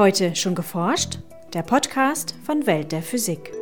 Heute schon geforscht? Der Podcast von Welt der Physik.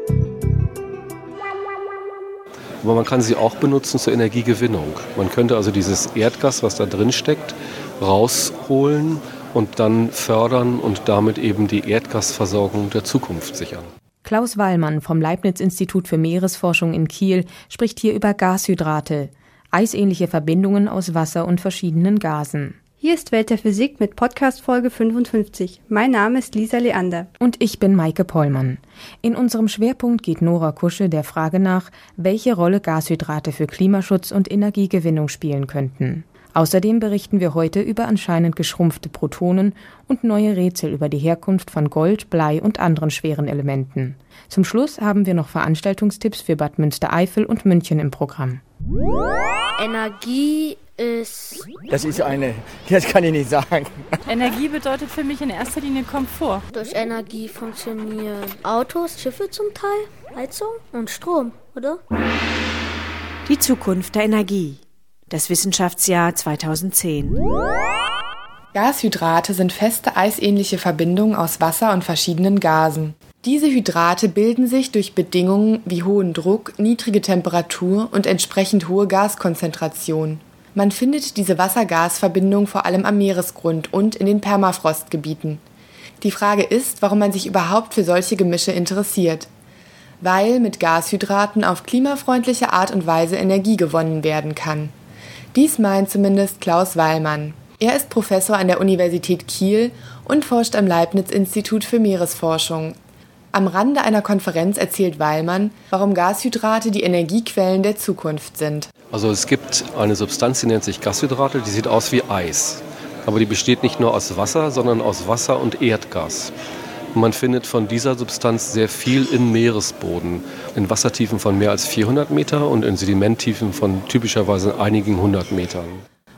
Aber man kann sie auch benutzen zur Energiegewinnung. Man könnte also dieses Erdgas, was da drin steckt, rausholen und dann fördern und damit eben die Erdgasversorgung der Zukunft sichern. Klaus Wallmann vom Leibniz-Institut für Meeresforschung in Kiel spricht hier über Gashydrate, eisähnliche Verbindungen aus Wasser und verschiedenen Gasen. Hier ist Welt der Physik mit Podcast Folge 55. Mein Name ist Lisa Leander. Und ich bin Maike Pollmann. In unserem Schwerpunkt geht Nora Kusche der Frage nach, welche Rolle Gashydrate für Klimaschutz und Energiegewinnung spielen könnten. Außerdem berichten wir heute über anscheinend geschrumpfte Protonen und neue Rätsel über die Herkunft von Gold, Blei und anderen schweren Elementen. Zum Schluss haben wir noch Veranstaltungstipps für Bad Münstereifel und München im Programm. Energie ist. Das ist eine, das kann ich nicht sagen. Energie bedeutet für mich in erster Linie Komfort. Durch Energie funktionieren Autos, Schiffe zum Teil, Heizung und Strom, oder? Die Zukunft der Energie. Das Wissenschaftsjahr 2010. Gashydrate sind feste eisähnliche Verbindungen aus Wasser und verschiedenen Gasen. Diese Hydrate bilden sich durch Bedingungen wie hohen Druck, niedrige Temperatur und entsprechend hohe Gaskonzentration. Man findet diese Wasser-Gas-Verbindung vor allem am Meeresgrund und in den Permafrostgebieten. Die Frage ist, warum man sich überhaupt für solche Gemische interessiert. Weil mit Gashydraten auf klimafreundliche Art und Weise Energie gewonnen werden kann. Dies meint zumindest Klaus Weilmann. Er ist Professor an der Universität Kiel und forscht am Leibniz-Institut für Meeresforschung. Am Rande einer Konferenz erzählt Weilmann, warum Gashydrate die Energiequellen der Zukunft sind. Also es gibt eine Substanz, die nennt sich Gashydrate, die sieht aus wie Eis. Aber die besteht nicht nur aus Wasser, sondern aus Wasser und Erdgas. Und man findet von dieser Substanz sehr viel im Meeresboden, in Wassertiefen von mehr als 400 Meter und in Sedimenttiefen von typischerweise einigen hundert Metern.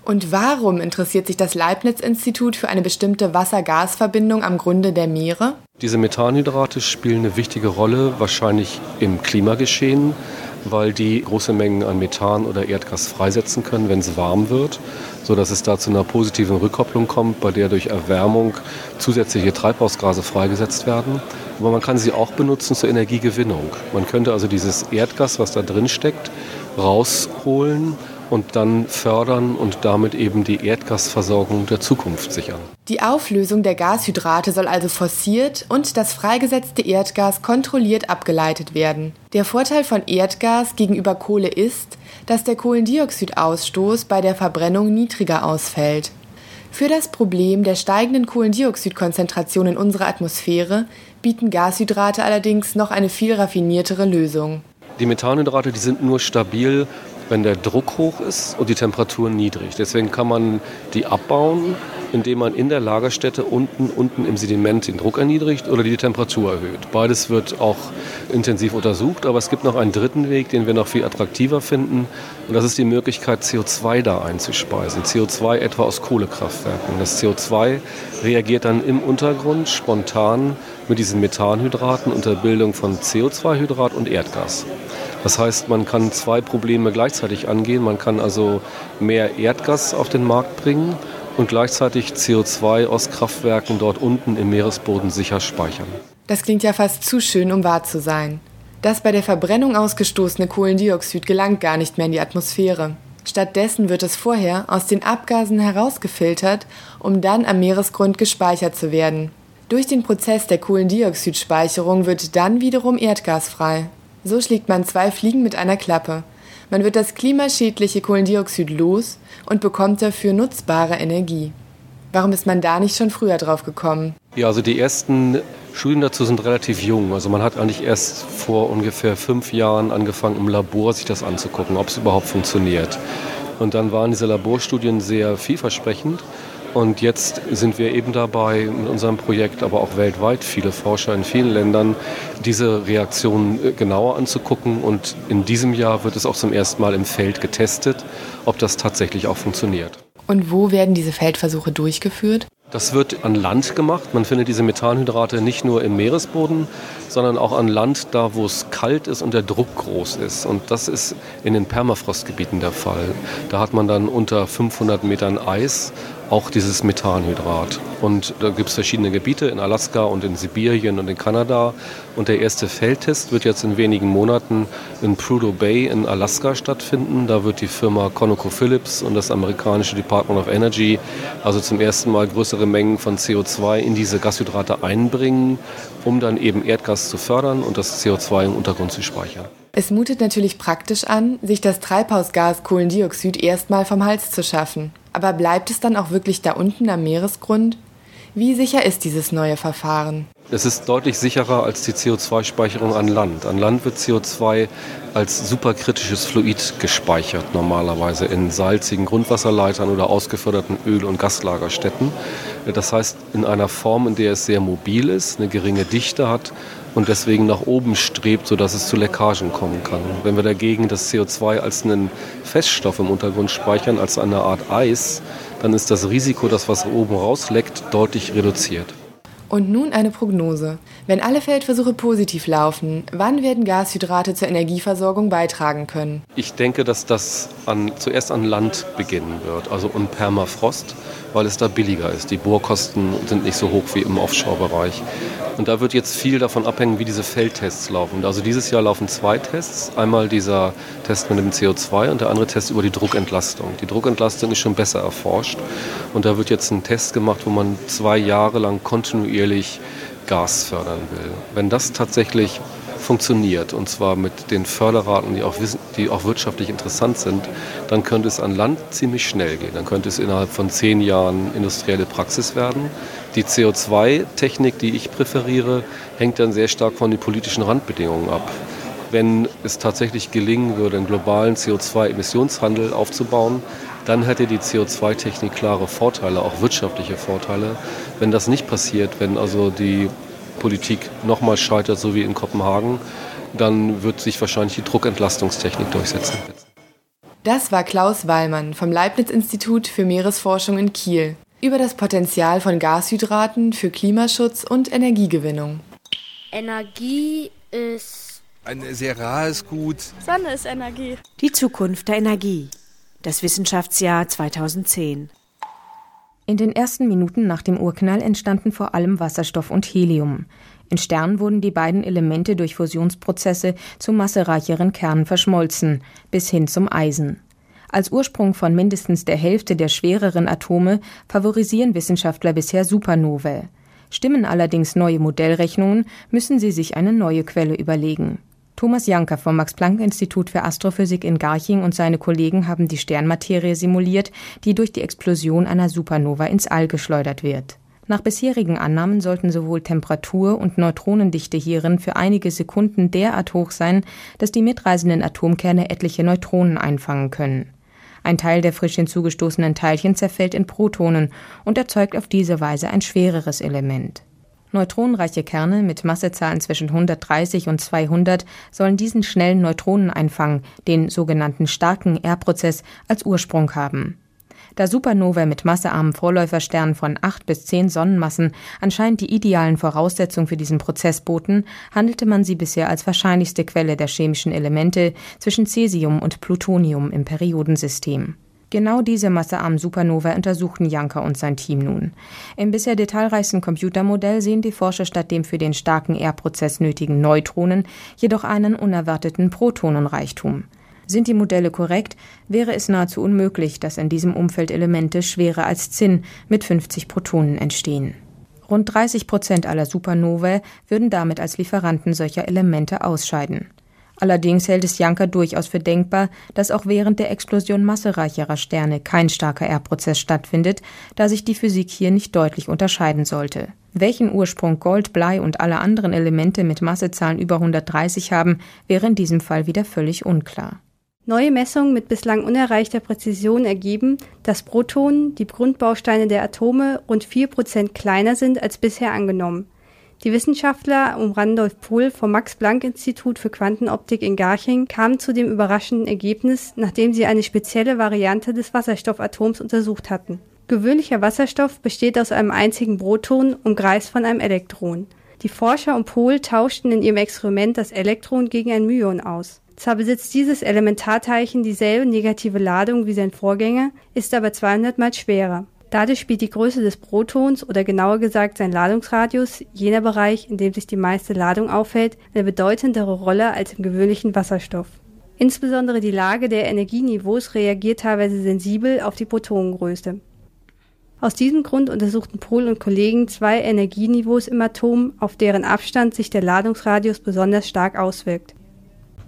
Und warum interessiert sich das Leibniz-Institut für eine bestimmte Wasser-Gas-Verbindung am Grunde der Meere? Diese Methanhydrate spielen eine wichtige Rolle, wahrscheinlich im Klimageschehen, weil die große Mengen an Methan oder Erdgas freisetzen können, wenn es warm wird, sodass es da zu einer positiven Rückkopplung kommt, bei der durch Erwärmung zusätzliche Treibhausgase freigesetzt werden. Aber man kann sie auch benutzen zur Energiegewinnung. Man könnte also dieses Erdgas, was da drin steckt, rausholen und dann fördern und damit eben die Erdgasversorgung der Zukunft sichern. Die Auflösung der Gashydrate soll also forciert und das freigesetzte Erdgas kontrolliert abgeleitet werden. Der Vorteil von Erdgas gegenüber Kohle ist, dass der Kohlendioxidausstoß bei der Verbrennung niedriger ausfällt. Für das Problem der steigenden Kohlendioxidkonzentration in unserer Atmosphäre bieten Gashydrate allerdings noch eine viel raffiniertere Lösung. Die Methanhydrate, die sind nur stabil wenn der Druck hoch ist und die Temperatur niedrig. Deswegen kann man die abbauen, indem man in der Lagerstätte unten, unten im Sediment den Druck erniedrigt oder die Temperatur erhöht. Beides wird auch intensiv untersucht, aber es gibt noch einen dritten Weg, den wir noch viel attraktiver finden. Und das ist die Möglichkeit, CO2 da einzuspeisen. CO2 etwa aus Kohlekraftwerken. Das CO2 reagiert dann im Untergrund spontan mit diesen Methanhydraten unter Bildung von CO2-Hydrat und Erdgas. Das heißt, man kann zwei Probleme gleichzeitig angehen. Man kann also mehr Erdgas auf den Markt bringen und gleichzeitig CO2 aus Kraftwerken dort unten im Meeresboden sicher speichern. Das klingt ja fast zu schön, um wahr zu sein. Das bei der Verbrennung ausgestoßene Kohlendioxid gelangt gar nicht mehr in die Atmosphäre. Stattdessen wird es vorher aus den Abgasen herausgefiltert, um dann am Meeresgrund gespeichert zu werden. Durch den Prozess der Kohlendioxidspeicherung wird dann wiederum Erdgas frei. So schlägt man zwei Fliegen mit einer Klappe. Man wird das klimaschädliche Kohlendioxid los und bekommt dafür nutzbare Energie. Warum ist man da nicht schon früher drauf gekommen? Ja, also die ersten Studien dazu sind relativ jung. Also man hat eigentlich erst vor ungefähr fünf Jahren angefangen, im Labor sich das anzugucken, ob es überhaupt funktioniert. Und dann waren diese Laborstudien sehr vielversprechend. Und jetzt sind wir eben dabei, mit unserem Projekt, aber auch weltweit, viele Forscher in vielen Ländern, diese Reaktionen äh, genauer anzugucken. Und in diesem Jahr wird es auch zum ersten Mal im Feld getestet, ob das tatsächlich auch funktioniert. Und wo werden diese Feldversuche durchgeführt? Das wird an Land gemacht. Man findet diese Methanhydrate nicht nur im Meeresboden, sondern auch an Land, da wo es kalt ist und der Druck groß ist. Und das ist in den Permafrostgebieten der Fall. Da hat man dann unter 500 Metern Eis auch dieses Methanhydrat. Und da gibt es verschiedene Gebiete in Alaska und in Sibirien und in Kanada. Und der erste Feldtest wird jetzt in wenigen Monaten in Prudhoe Bay in Alaska stattfinden. Da wird die Firma ConocoPhillips und das amerikanische Department of Energy also zum ersten Mal größere Mengen von CO2 in diese Gashydrate einbringen, um dann eben Erdgas zu fördern und das CO2 im Untergrund zu speichern. Es mutet natürlich praktisch an, sich das Treibhausgas Kohlendioxid erstmal vom Hals zu schaffen. Aber bleibt es dann auch wirklich da unten am Meeresgrund? Wie sicher ist dieses neue Verfahren? Es ist deutlich sicherer als die CO2-Speicherung an Land. An Land wird CO2 als superkritisches Fluid gespeichert, normalerweise in salzigen Grundwasserleitern oder ausgeförderten Öl- und Gaslagerstätten. Das heißt, in einer Form, in der es sehr mobil ist, eine geringe Dichte hat und deswegen nach oben strebt, sodass es zu Leckagen kommen kann. Wenn wir dagegen das CO2 als einen Feststoff im Untergrund speichern, als eine Art Eis, dann ist das Risiko, dass was oben rausleckt, deutlich reduziert. Und nun eine Prognose. Wenn alle Feldversuche positiv laufen, wann werden Gashydrate zur Energieversorgung beitragen können? Ich denke, dass das an, zuerst an Land beginnen wird, also um Permafrost, weil es da billiger ist. Die Bohrkosten sind nicht so hoch wie im Offshore-Bereich. Und da wird jetzt viel davon abhängen, wie diese Feldtests laufen. Also dieses Jahr laufen zwei Tests. Einmal dieser Test mit dem CO2 und der andere Test über die Druckentlastung. Die Druckentlastung ist schon besser erforscht. Und da wird jetzt ein Test gemacht, wo man zwei Jahre lang kontinuierlich Gas fördern will. Wenn das tatsächlich funktioniert, und zwar mit den Förderraten, die auch, die auch wirtschaftlich interessant sind, dann könnte es an Land ziemlich schnell gehen. Dann könnte es innerhalb von zehn Jahren industrielle Praxis werden. Die CO2-Technik, die ich präferiere, hängt dann sehr stark von den politischen Randbedingungen ab. Wenn es tatsächlich gelingen würde, einen globalen CO2-Emissionshandel aufzubauen, dann hätte die CO2-Technik klare Vorteile, auch wirtschaftliche Vorteile. Wenn das nicht passiert, wenn also die Politik nochmal scheitert, so wie in Kopenhagen, dann wird sich wahrscheinlich die Druckentlastungstechnik durchsetzen. Das war Klaus Wallmann vom Leibniz-Institut für Meeresforschung in Kiel über das Potenzial von Gashydraten für Klimaschutz und Energiegewinnung. Energie ist ein sehr rares Gut. Sonne ist Energie. Die Zukunft der Energie. Das Wissenschaftsjahr 2010. In den ersten Minuten nach dem Urknall entstanden vor allem Wasserstoff und Helium. In Sternen wurden die beiden Elemente durch Fusionsprozesse zu massereicheren Kernen verschmolzen, bis hin zum Eisen. Als Ursprung von mindestens der Hälfte der schwereren Atome favorisieren Wissenschaftler bisher Supernovae. Stimmen allerdings neue Modellrechnungen, müssen sie sich eine neue Quelle überlegen. Thomas Janker vom Max-Planck-Institut für Astrophysik in Garching und seine Kollegen haben die Sternmaterie simuliert, die durch die Explosion einer Supernova ins All geschleudert wird. Nach bisherigen Annahmen sollten sowohl Temperatur und Neutronendichte hierin für einige Sekunden derart hoch sein, dass die mitreisenden Atomkerne etliche Neutronen einfangen können. Ein Teil der frisch hinzugestoßenen Teilchen zerfällt in Protonen und erzeugt auf diese Weise ein schwereres Element. Neutronenreiche Kerne mit Massezahlen zwischen 130 und 200 sollen diesen schnellen Neutroneneinfang, den sogenannten starken R-Prozess, als Ursprung haben. Da Supernovae mit massearmen Vorläufersternen von acht bis zehn Sonnenmassen anscheinend die idealen Voraussetzungen für diesen Prozess boten, handelte man sie bisher als wahrscheinlichste Quelle der chemischen Elemente zwischen Cäsium und Plutonium im Periodensystem. Genau diese massearmen Supernova untersuchten Janker und sein Team nun. Im bisher detailreichsten Computermodell sehen die Forscher statt dem für den starken R-Prozess nötigen Neutronen jedoch einen unerwarteten Protonenreichtum. Sind die Modelle korrekt, wäre es nahezu unmöglich, dass in diesem Umfeld Elemente schwerer als Zinn mit 50 Protonen entstehen. Rund 30 Prozent aller Supernovae würden damit als Lieferanten solcher Elemente ausscheiden. Allerdings hält es Janker durchaus für denkbar, dass auch während der Explosion massereicherer Sterne kein starker R-Prozess stattfindet, da sich die Physik hier nicht deutlich unterscheiden sollte. Welchen Ursprung Gold, Blei und alle anderen Elemente mit Massezahlen über 130 haben, wäre in diesem Fall wieder völlig unklar. Neue Messungen mit bislang unerreichter Präzision ergeben, dass Protonen, die Grundbausteine der Atome, rund 4% kleiner sind als bisher angenommen. Die Wissenschaftler um Randolph Pohl vom Max-Planck-Institut für Quantenoptik in Garching kamen zu dem überraschenden Ergebnis, nachdem sie eine spezielle Variante des Wasserstoffatoms untersucht hatten. Gewöhnlicher Wasserstoff besteht aus einem einzigen Proton, umkreist von einem Elektron. Die Forscher um Pohl tauschten in ihrem Experiment das Elektron gegen ein Myon aus. Zwar besitzt dieses Elementarteilchen dieselbe negative Ladung wie sein Vorgänger, ist aber 200 mal schwerer. Dadurch spielt die Größe des Protons oder genauer gesagt sein Ladungsradius, jener Bereich, in dem sich die meiste Ladung aufhält, eine bedeutendere Rolle als im gewöhnlichen Wasserstoff. Insbesondere die Lage der Energieniveaus reagiert teilweise sensibel auf die Protonengröße. Aus diesem Grund untersuchten Pohl und Kollegen zwei Energieniveaus im Atom, auf deren Abstand sich der Ladungsradius besonders stark auswirkt.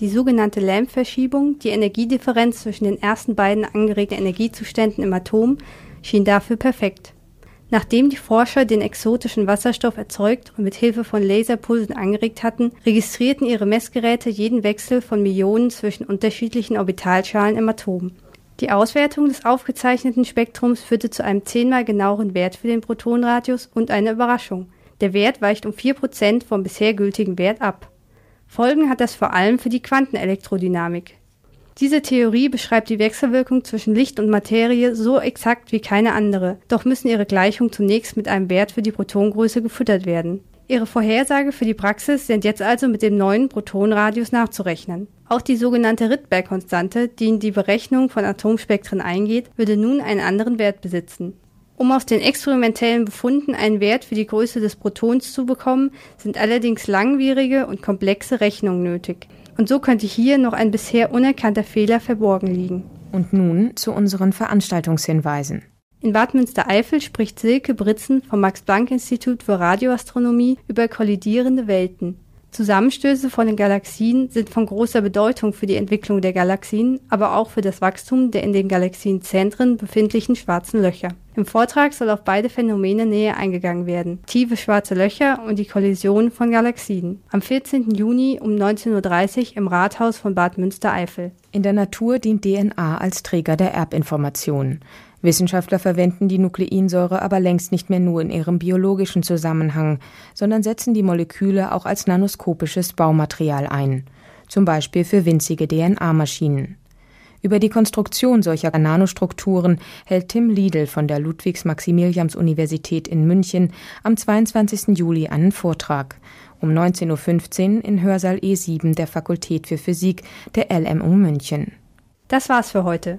Die sogenannte Lamb-Verschiebung, die Energiedifferenz zwischen den ersten beiden angeregten Energiezuständen im Atom, schien dafür perfekt. Nachdem die Forscher den exotischen Wasserstoff erzeugt und mit Hilfe von Laserpulsen angeregt hatten, registrierten ihre Messgeräte jeden Wechsel von Millionen zwischen unterschiedlichen Orbitalschalen im Atom. Die Auswertung des aufgezeichneten Spektrums führte zu einem zehnmal genaueren Wert für den Protonradius und einer Überraschung. Der Wert weicht um 4% vom bisher gültigen Wert ab. Folgen hat das vor allem für die Quantenelektrodynamik. Diese Theorie beschreibt die Wechselwirkung zwischen Licht und Materie so exakt wie keine andere, doch müssen ihre Gleichungen zunächst mit einem Wert für die Protongröße gefüttert werden. Ihre Vorhersage für die Praxis sind jetzt also mit dem neuen Protonradius nachzurechnen. Auch die sogenannte Rydberg-Konstante, die in die Berechnung von Atomspektren eingeht, würde nun einen anderen Wert besitzen. Um aus den experimentellen Befunden einen Wert für die Größe des Protons zu bekommen, sind allerdings langwierige und komplexe Rechnungen nötig. Und so könnte hier noch ein bisher unerkannter Fehler verborgen liegen. Und nun zu unseren Veranstaltungshinweisen. In Bad Münstereifel spricht Silke Britzen vom Max-Planck-Institut für Radioastronomie über kollidierende Welten. Zusammenstöße von den Galaxien sind von großer Bedeutung für die Entwicklung der Galaxien, aber auch für das Wachstum der in den Galaxienzentren befindlichen schwarzen Löcher. Im Vortrag soll auf beide Phänomene näher eingegangen werden. Tiefe schwarze Löcher und die Kollision von Galaxien. Am 14. Juni um 19.30 Uhr im Rathaus von Bad Münstereifel. In der Natur dient DNA als Träger der Erbinformation. Wissenschaftler verwenden die Nukleinsäure aber längst nicht mehr nur in ihrem biologischen Zusammenhang, sondern setzen die Moleküle auch als nanoskopisches Baumaterial ein, zum Beispiel für winzige DNA-Maschinen. Über die Konstruktion solcher Nanostrukturen hält Tim Liedl von der Ludwigs-Maximilians-Universität in München am 22. Juli einen Vortrag um 19.15 Uhr in Hörsaal E7 der Fakultät für Physik der LMU München. Das war's für heute.